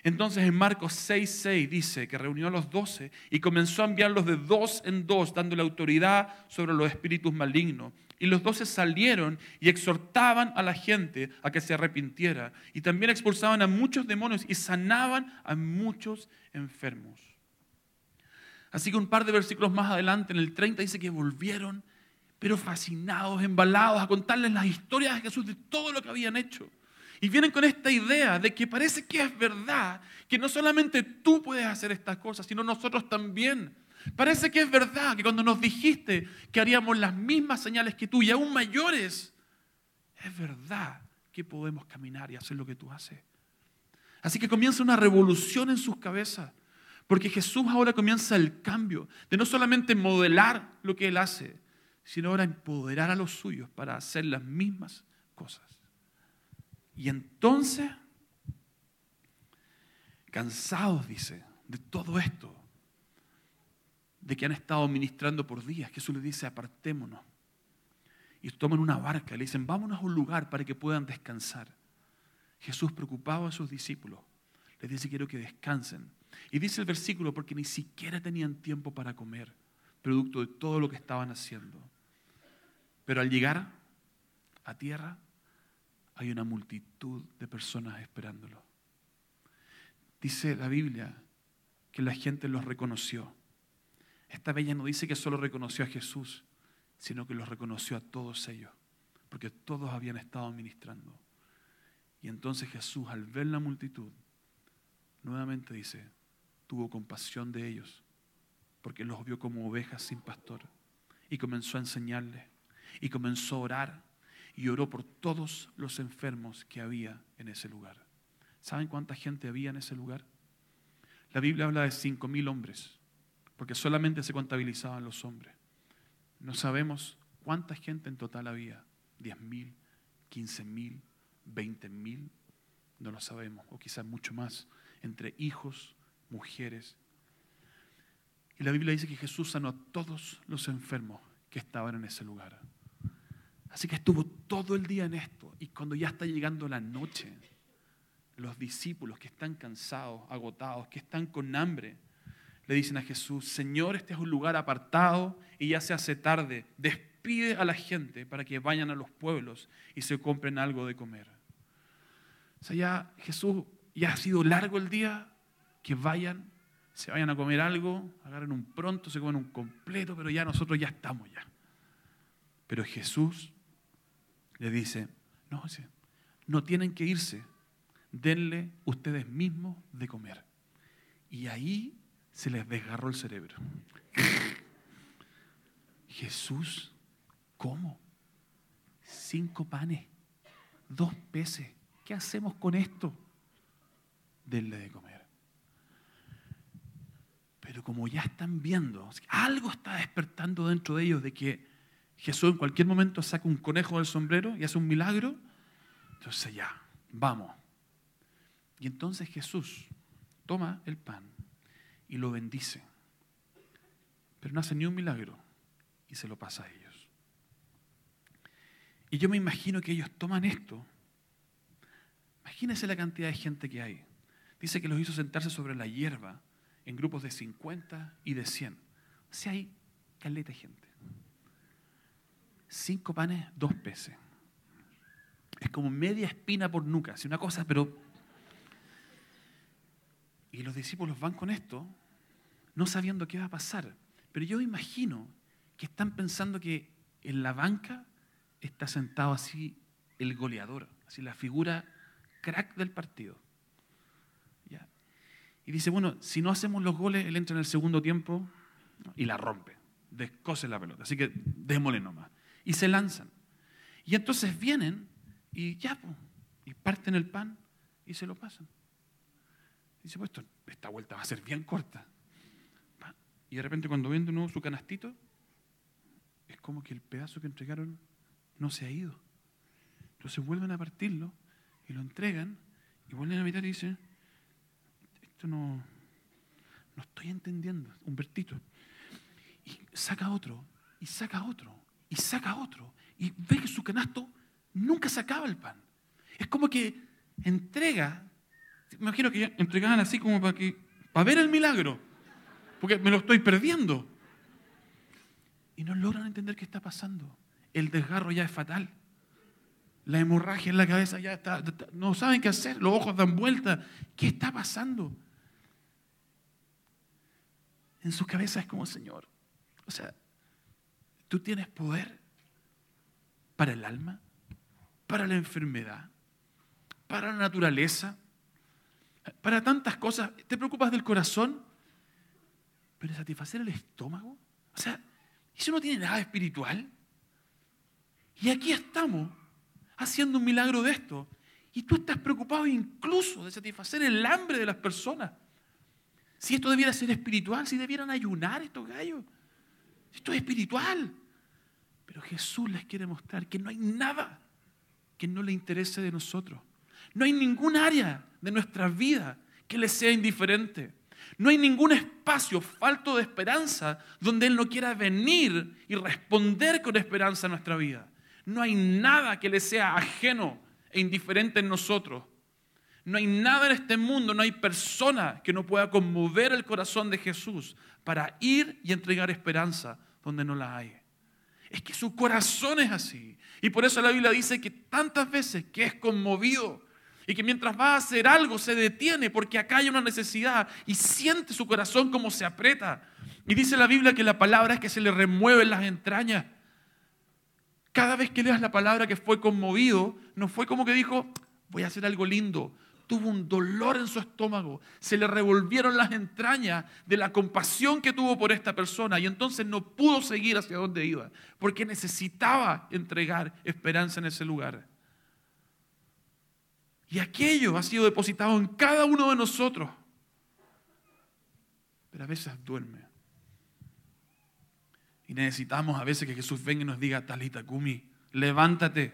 S1: Entonces en Marcos 6:6 dice que reunió a los doce y comenzó a enviarlos de dos en dos, dándole autoridad sobre los espíritus malignos. Y los doce salieron y exhortaban a la gente a que se arrepintiera. Y también expulsaban a muchos demonios y sanaban a muchos enfermos. Así que un par de versículos más adelante, en el 30, dice que volvieron, pero fascinados, embalados, a contarles las historias de Jesús de todo lo que habían hecho. Y vienen con esta idea de que parece que es verdad, que no solamente tú puedes hacer estas cosas, sino nosotros también. Parece que es verdad que cuando nos dijiste que haríamos las mismas señales que tú y aún mayores, es verdad que podemos caminar y hacer lo que tú haces. Así que comienza una revolución en sus cabezas. Porque Jesús ahora comienza el cambio de no solamente modelar lo que Él hace, sino ahora empoderar a los suyos para hacer las mismas cosas. Y entonces, cansados, dice, de todo esto, de que han estado ministrando por días, Jesús les dice, apartémonos. Y toman una barca le dicen, vámonos a un lugar para que puedan descansar. Jesús preocupado a sus discípulos, les dice, quiero que descansen y dice el versículo, porque ni siquiera tenían tiempo para comer, producto de todo lo que estaban haciendo. Pero al llegar a tierra, hay una multitud de personas esperándolo. Dice la Biblia que la gente los reconoció. Esta bella no dice que solo reconoció a Jesús, sino que los reconoció a todos ellos, porque todos habían estado ministrando. Y entonces Jesús, al ver la multitud, nuevamente dice, tuvo compasión de ellos, porque los vio como ovejas sin pastor. Y comenzó a enseñarles, y comenzó a orar, y oró por todos los enfermos que había en ese lugar. ¿Saben cuánta gente había en ese lugar? La Biblia habla de cinco mil hombres, porque solamente se contabilizaban los hombres. No sabemos cuánta gente en total había, diez mil, quince mil, veinte mil, no lo sabemos, o quizás mucho más, entre hijos, mujeres. Y la Biblia dice que Jesús sanó a todos los enfermos que estaban en ese lugar. Así que estuvo todo el día en esto. Y cuando ya está llegando la noche, los discípulos que están cansados, agotados, que están con hambre, le dicen a Jesús, Señor, este es un lugar apartado y ya se hace tarde. Despide a la gente para que vayan a los pueblos y se compren algo de comer. O sea, ya Jesús, ya ha sido largo el día, que vayan, se vayan a comer algo, agarren un pronto, se comen un completo, pero ya nosotros ya estamos ya. Pero Jesús le dice, no, no tienen que irse, denle ustedes mismos de comer. Y ahí se les desgarró el cerebro. Jesús, ¿cómo? Cinco panes, dos peces. ¿Qué hacemos con esto? Denle de comer. Pero como ya están viendo, algo está despertando dentro de ellos de que Jesús en cualquier momento saca un conejo del sombrero y hace un milagro, entonces ya, vamos. Y entonces Jesús toma el pan y lo bendice, pero no hace ni un milagro y se lo pasa a ellos. Y yo me imagino que ellos toman esto. Imagínense la cantidad de gente que hay. Dice que los hizo sentarse sobre la hierba en grupos de 50 y de 100. O sea, hay caleta de gente. Cinco panes, dos peces. Es como media espina por nuca, es una cosa, pero... Y los discípulos van con esto, no sabiendo qué va a pasar. Pero yo imagino que están pensando que en la banca está sentado así el goleador, así la figura crack del partido. Y dice, bueno, si no hacemos los goles, él entra en el segundo tiempo y la rompe, descose la pelota. Así que démosle nomás. Y se lanzan. Y entonces vienen y ya, y parten el pan y se lo pasan. Y dice, pues esta vuelta va a ser bien corta. Y de repente cuando ven de nuevo su canastito, es como que el pedazo que entregaron no se ha ido. Entonces vuelven a partirlo y lo entregan y vuelven a mirar y dicen, no, no estoy entendiendo, Humbertito. Y saca otro, y saca otro, y saca otro, y ve que su canasto nunca sacaba el pan. Es como que entrega, imagino que entregaban así como para que, para ver el milagro, porque me lo estoy perdiendo. Y no logran entender qué está pasando. El desgarro ya es fatal. La hemorragia en la cabeza ya está, no saben qué hacer, los ojos dan vuelta. ¿Qué está pasando? en su cabeza es como, Señor, o sea, tú tienes poder para el alma, para la enfermedad, para la naturaleza, para tantas cosas. Te preocupas del corazón, pero satisfacer el estómago. O sea, eso no tiene nada espiritual. Y aquí estamos haciendo un milagro de esto. Y tú estás preocupado incluso de satisfacer el hambre de las personas. Si esto debiera ser espiritual, si debieran ayunar estos gallos. Esto es espiritual. Pero Jesús les quiere mostrar que no hay nada que no le interese de nosotros. No hay ningún área de nuestra vida que le sea indiferente. No hay ningún espacio falto de esperanza donde Él no quiera venir y responder con esperanza a nuestra vida. No hay nada que le sea ajeno e indiferente en nosotros. No hay nada en este mundo, no hay persona que no pueda conmover el corazón de Jesús para ir y entregar esperanza donde no la hay. Es que su corazón es así. Y por eso la Biblia dice que tantas veces que es conmovido y que mientras va a hacer algo se detiene porque acá hay una necesidad y siente su corazón como se aprieta. Y dice la Biblia que la palabra es que se le remueven las entrañas. Cada vez que leas la palabra que fue conmovido, no fue como que dijo, voy a hacer algo lindo. Tuvo un dolor en su estómago, se le revolvieron las entrañas de la compasión que tuvo por esta persona y entonces no pudo seguir hacia donde iba, porque necesitaba entregar esperanza en ese lugar. Y aquello ha sido depositado en cada uno de nosotros. Pero a veces duerme. Y necesitamos a veces que Jesús venga y nos diga, Talita Kumi, levántate,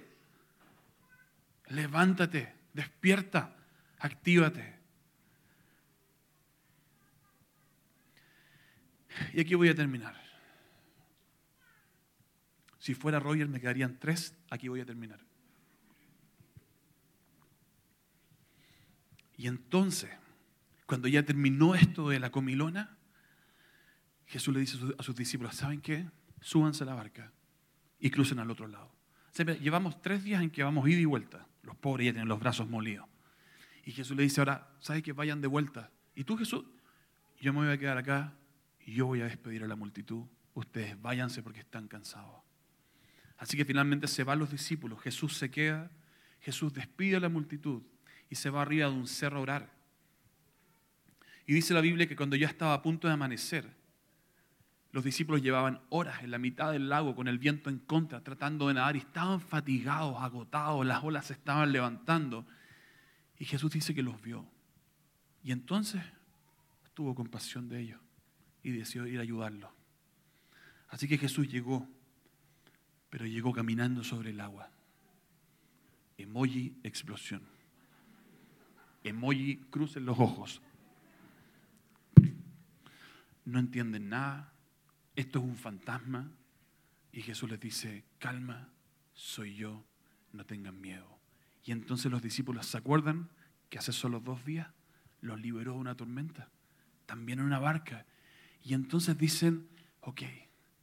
S1: levántate, despierta, actívate. Y aquí voy a terminar. Si fuera Roger me quedarían tres, aquí voy a terminar. Y entonces, cuando ya terminó esto de la comilona, Jesús le dice a sus discípulos, ¿saben qué? Súbanse a la barca y crucen al otro lado. Llevamos tres días en que vamos ida y vuelta. Los pobres ya tienen los brazos molidos. Y Jesús le dice ahora, ¿sabes qué? Vayan de vuelta. Y tú, Jesús, yo me voy a quedar acá y yo voy a despedir a la multitud. Ustedes váyanse porque están cansados. Así que finalmente se van los discípulos. Jesús se queda. Jesús despide a la multitud y se va arriba de un cerro a orar. Y dice la Biblia que cuando ya estaba a punto de amanecer, los discípulos llevaban horas en la mitad del lago con el viento en contra, tratando de nadar y estaban fatigados, agotados, las olas se estaban levantando. Y Jesús dice que los vio. Y entonces tuvo compasión de ellos y decidió ir a ayudarlos. Así que Jesús llegó, pero llegó caminando sobre el agua. Emoji explosión emoji crucen los ojos. No entienden nada. Esto es un fantasma. Y Jesús les dice, calma, soy yo, no tengan miedo. Y entonces los discípulos se acuerdan que hace solo dos días los liberó de una tormenta, también en una barca. Y entonces dicen, ok,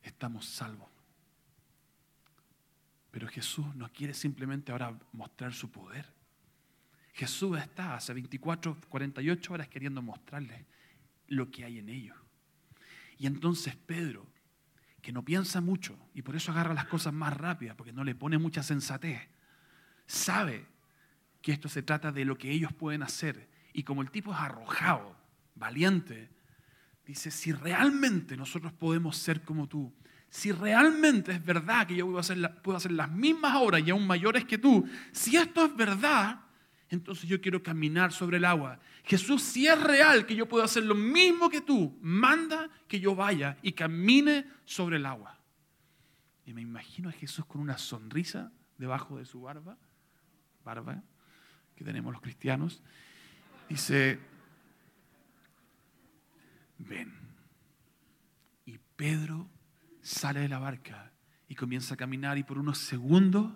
S1: estamos salvos. Pero Jesús no quiere simplemente ahora mostrar su poder. Jesús está hace 24, 48 horas queriendo mostrarles lo que hay en ellos. Y entonces Pedro, que no piensa mucho y por eso agarra las cosas más rápidas, porque no le pone mucha sensatez, sabe que esto se trata de lo que ellos pueden hacer. Y como el tipo es arrojado, valiente, dice, si realmente nosotros podemos ser como tú, si realmente es verdad que yo puedo hacer, hacer las mismas obras y aún mayores que tú, si esto es verdad, entonces yo quiero caminar sobre el agua. Jesús, si es real que yo puedo hacer lo mismo que tú, manda que yo vaya y camine sobre el agua. Y me imagino a Jesús con una sonrisa debajo de su barba, barba que tenemos los cristianos. Dice, ven. Y Pedro sale de la barca y comienza a caminar y por unos segundos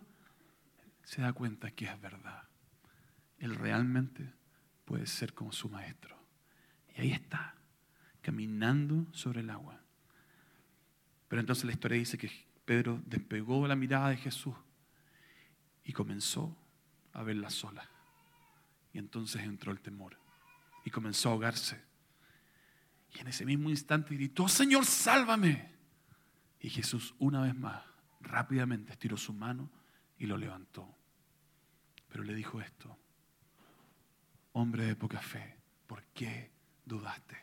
S1: se da cuenta que es verdad él realmente puede ser como su maestro. Y ahí está, caminando sobre el agua. Pero entonces la historia dice que Pedro despegó la mirada de Jesús y comenzó a verla sola. Y entonces entró el temor y comenzó a ahogarse. Y en ese mismo instante gritó, Señor, sálvame. Y Jesús una vez más rápidamente estiró su mano y lo levantó. Pero le dijo esto, Hombre de poca fe, ¿por qué dudaste?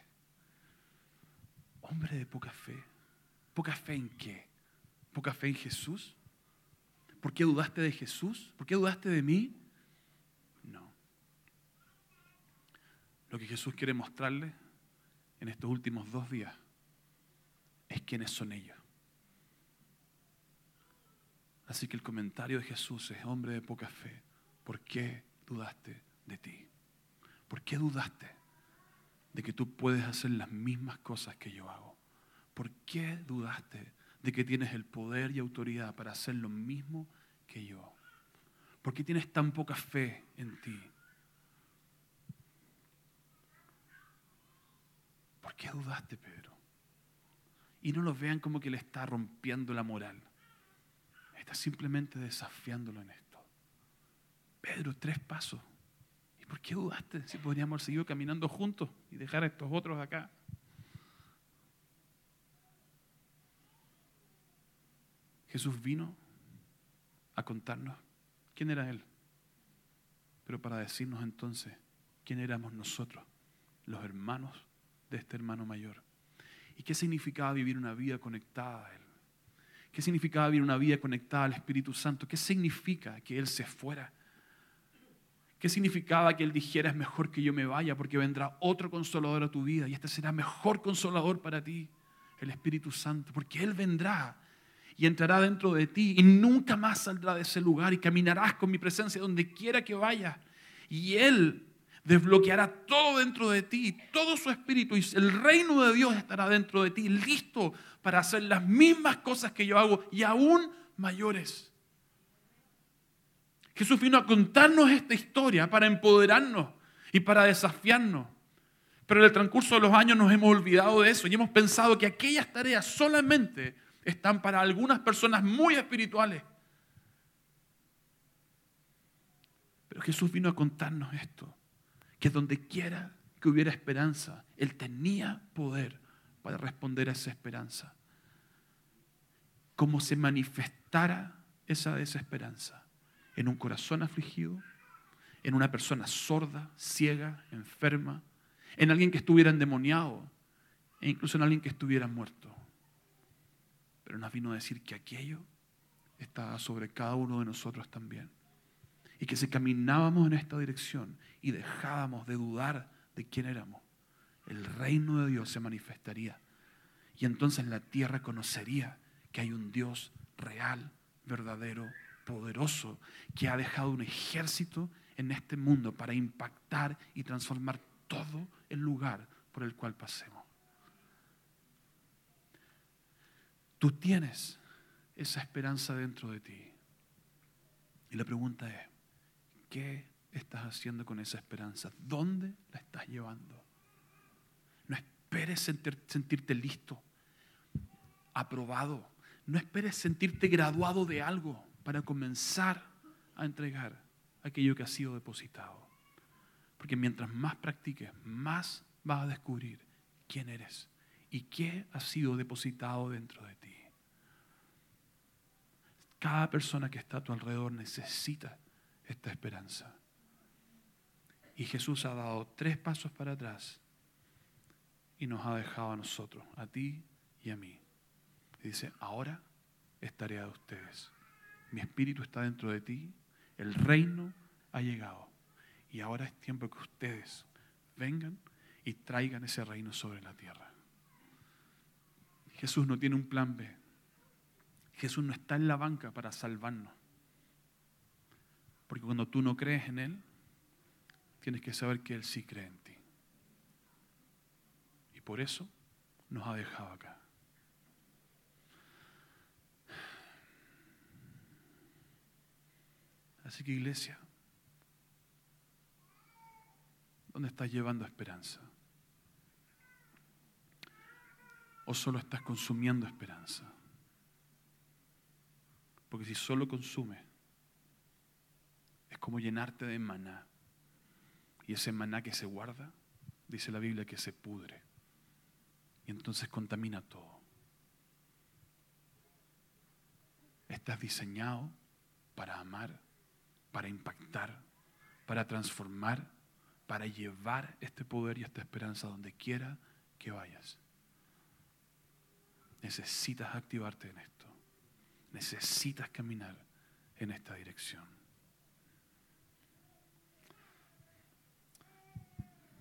S1: Hombre de poca fe. ¿Poca fe en qué? ¿Poca fe en Jesús? ¿Por qué dudaste de Jesús? ¿Por qué dudaste de mí? No. Lo que Jesús quiere mostrarle en estos últimos dos días es quiénes son ellos. Así que el comentario de Jesús es, hombre de poca fe, ¿por qué dudaste de ti? ¿Por qué dudaste de que tú puedes hacer las mismas cosas que yo hago? ¿Por qué dudaste de que tienes el poder y autoridad para hacer lo mismo que yo? ¿Por qué tienes tan poca fe en ti? ¿Por qué dudaste, Pedro? Y no lo vean como que le está rompiendo la moral. Está simplemente desafiándolo en esto. Pedro, tres pasos. ¿Por qué dudaste si podríamos seguido caminando juntos y dejar a estos otros acá? Jesús vino a contarnos quién era Él. pero para decirnos entonces quién éramos nosotros, los hermanos de este hermano mayor. ¿Y qué significaba vivir una vida conectada a Él? ¿Qué significaba vivir una vida conectada al Espíritu Santo? ¿Qué significa que Él se fuera? ¿Qué significaba que Él dijera es mejor que yo me vaya porque vendrá otro consolador a tu vida y este será mejor consolador para ti, el Espíritu Santo, porque Él vendrá y entrará dentro de ti y nunca más saldrá de ese lugar y caminarás con mi presencia donde quiera que vayas. Y Él desbloqueará todo dentro de ti, todo su espíritu y el reino de Dios estará dentro de ti, listo para hacer las mismas cosas que yo hago y aún mayores. Jesús vino a contarnos esta historia para empoderarnos y para desafiarnos. Pero en el transcurso de los años nos hemos olvidado de eso y hemos pensado que aquellas tareas solamente están para algunas personas muy espirituales. Pero Jesús vino a contarnos esto, que donde quiera que hubiera esperanza, Él tenía poder para responder a esa esperanza. Como se manifestara esa desesperanza en un corazón afligido, en una persona sorda, ciega, enferma, en alguien que estuviera endemoniado e incluso en alguien que estuviera muerto. Pero nos vino a decir que aquello estaba sobre cada uno de nosotros también. Y que si caminábamos en esta dirección y dejábamos de dudar de quién éramos, el reino de Dios se manifestaría. Y entonces la tierra conocería que hay un Dios real, verdadero, poderoso que ha dejado un ejército en este mundo para impactar y transformar todo el lugar por el cual pasemos. Tú tienes esa esperanza dentro de ti. Y la pregunta es, ¿qué estás haciendo con esa esperanza? ¿Dónde la estás llevando? No esperes sentirte listo, aprobado. No esperes sentirte graduado de algo para comenzar a entregar aquello que ha sido depositado. Porque mientras más practiques, más vas a descubrir quién eres y qué ha sido depositado dentro de ti. Cada persona que está a tu alrededor necesita esta esperanza. Y Jesús ha dado tres pasos para atrás y nos ha dejado a nosotros, a ti y a mí. Y dice, ahora es tarea de ustedes mi espíritu está dentro de ti, el reino ha llegado. Y ahora es tiempo que ustedes vengan y traigan ese reino sobre la tierra. Jesús no tiene un plan B. Jesús no está en la banca para salvarnos. Porque cuando tú no crees en Él, tienes que saber que Él sí cree en ti. Y por eso nos ha dejado acá. Así que iglesia, ¿dónde estás llevando esperanza? ¿O solo estás consumiendo esperanza? Porque si solo consumes, es como llenarte de maná. Y ese maná que se guarda, dice la Biblia, que se pudre. Y entonces contamina todo. Estás diseñado para amar para impactar, para transformar, para llevar este poder y esta esperanza donde quiera que vayas. Necesitas activarte en esto. Necesitas caminar en esta dirección.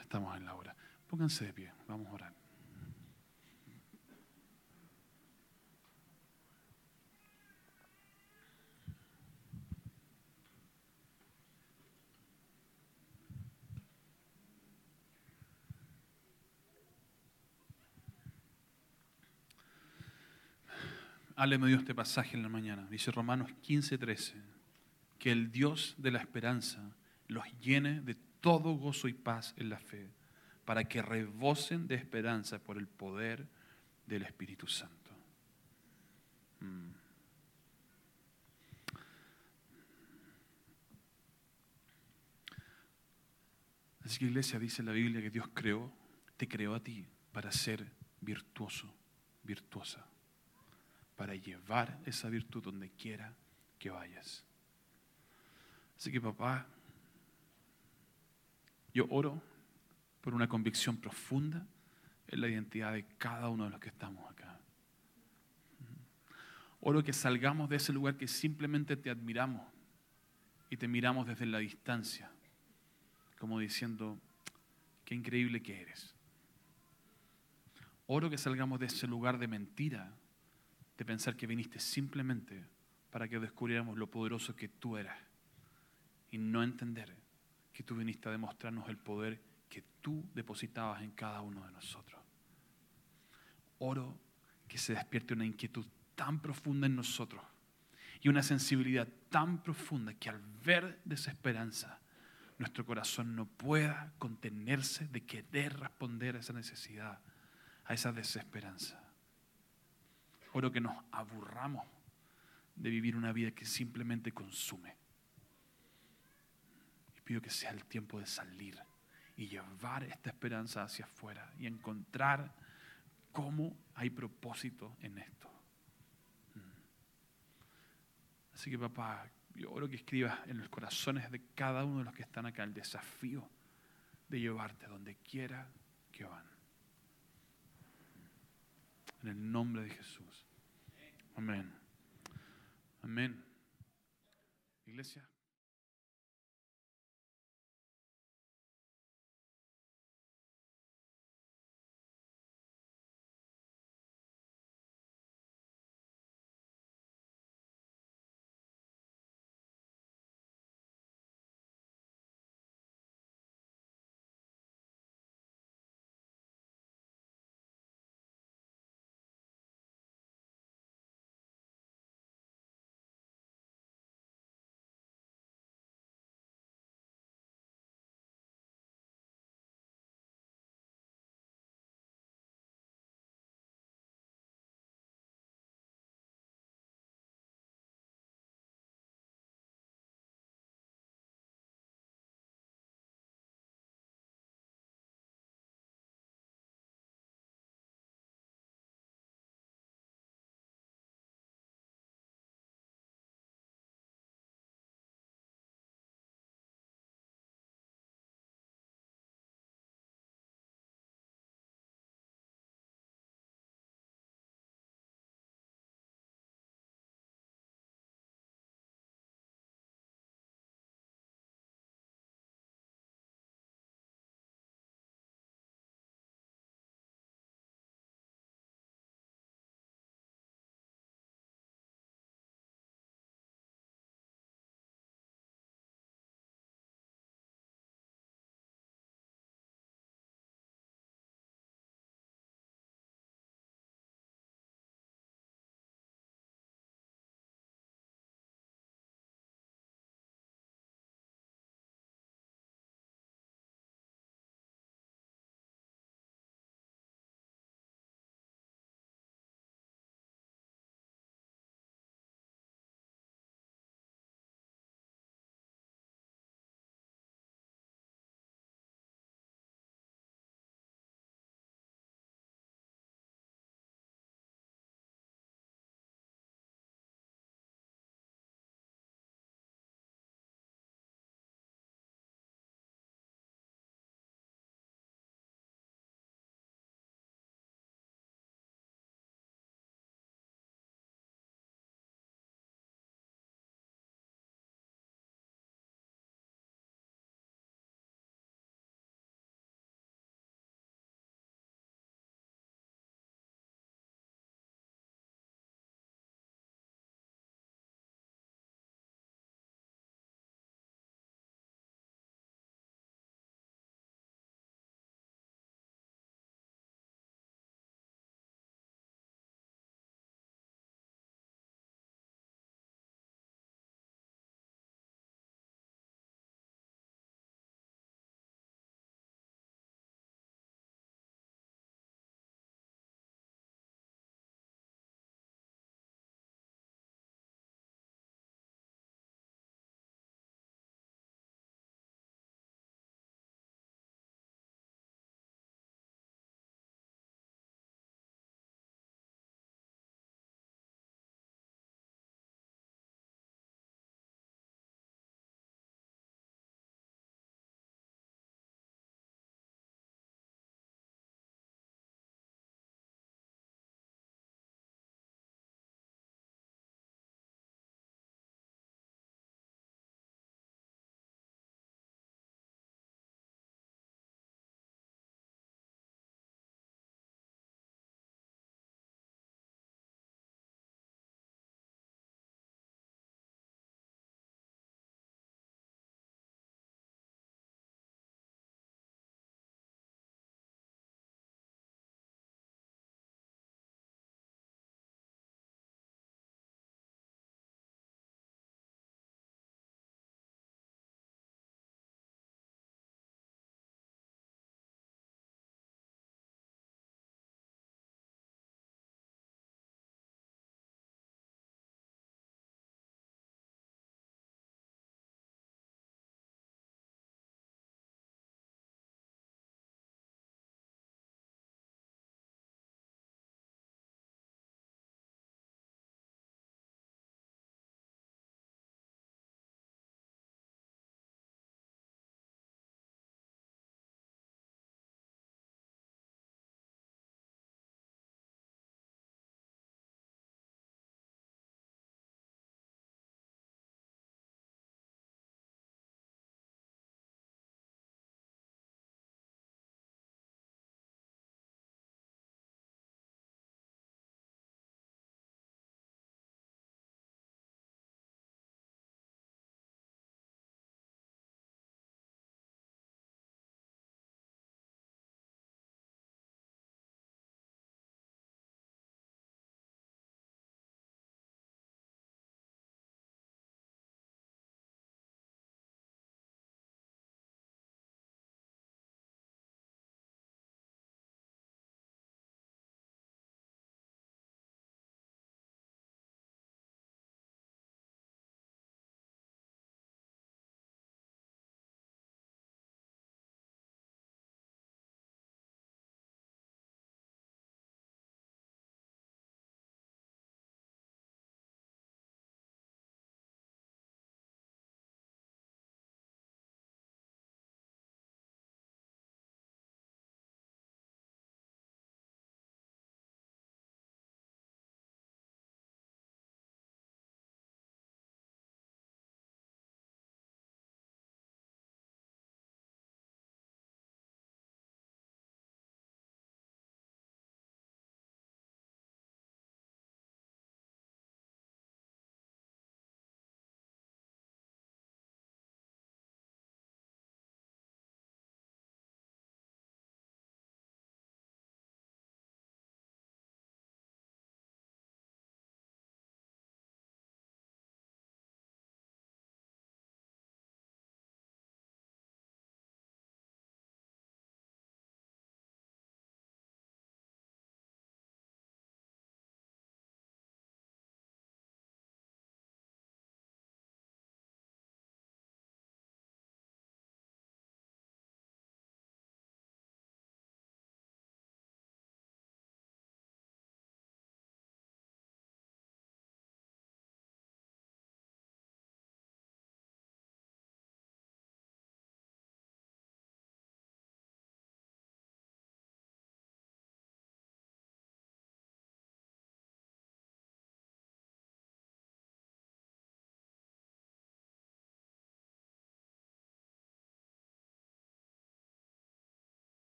S1: Estamos en la hora. Pónganse de pie, vamos a orar. Ale me dio este pasaje en la mañana. Dice Romanos 15, 13. Que el Dios de la esperanza los llene de todo gozo y paz en la fe, para que rebosen de esperanza por el poder del Espíritu Santo. Mm. Así que iglesia dice la Biblia que Dios creó, te creó a ti para ser virtuoso, virtuosa para llevar esa virtud donde quiera que vayas. Así que papá, Yo oro por una convicción profunda en la identidad de cada uno de los que estamos acá. Oro que salgamos de ese lugar que simplemente te admiramos y te miramos desde la distancia, como diciendo, qué increíble que eres. Oro que salgamos de ese lugar de mentira, de pensar que viniste simplemente para que descubriéramos lo poderoso que tú eras y no entender que tú viniste a demostrarnos el poder que tú depositabas en cada uno de nosotros. Oro que se despierte una inquietud tan profunda en nosotros y una sensibilidad tan profunda que al ver desesperanza, nuestro corazón no pueda contenerse de querer responder a esa necesidad, a esa desesperanza. Oro que nos aburramos de vivir una vida que simplemente consume. Y pido que sea el tiempo de salir y llevar esta esperanza hacia afuera y encontrar cómo hay propósito en esto. Mm. Así que papá, yo oro que escribas en los corazones de cada uno de los que están acá el desafío de llevarte donde quiera que van. En el nombre de Jesús. Amén. Amén. Iglesia.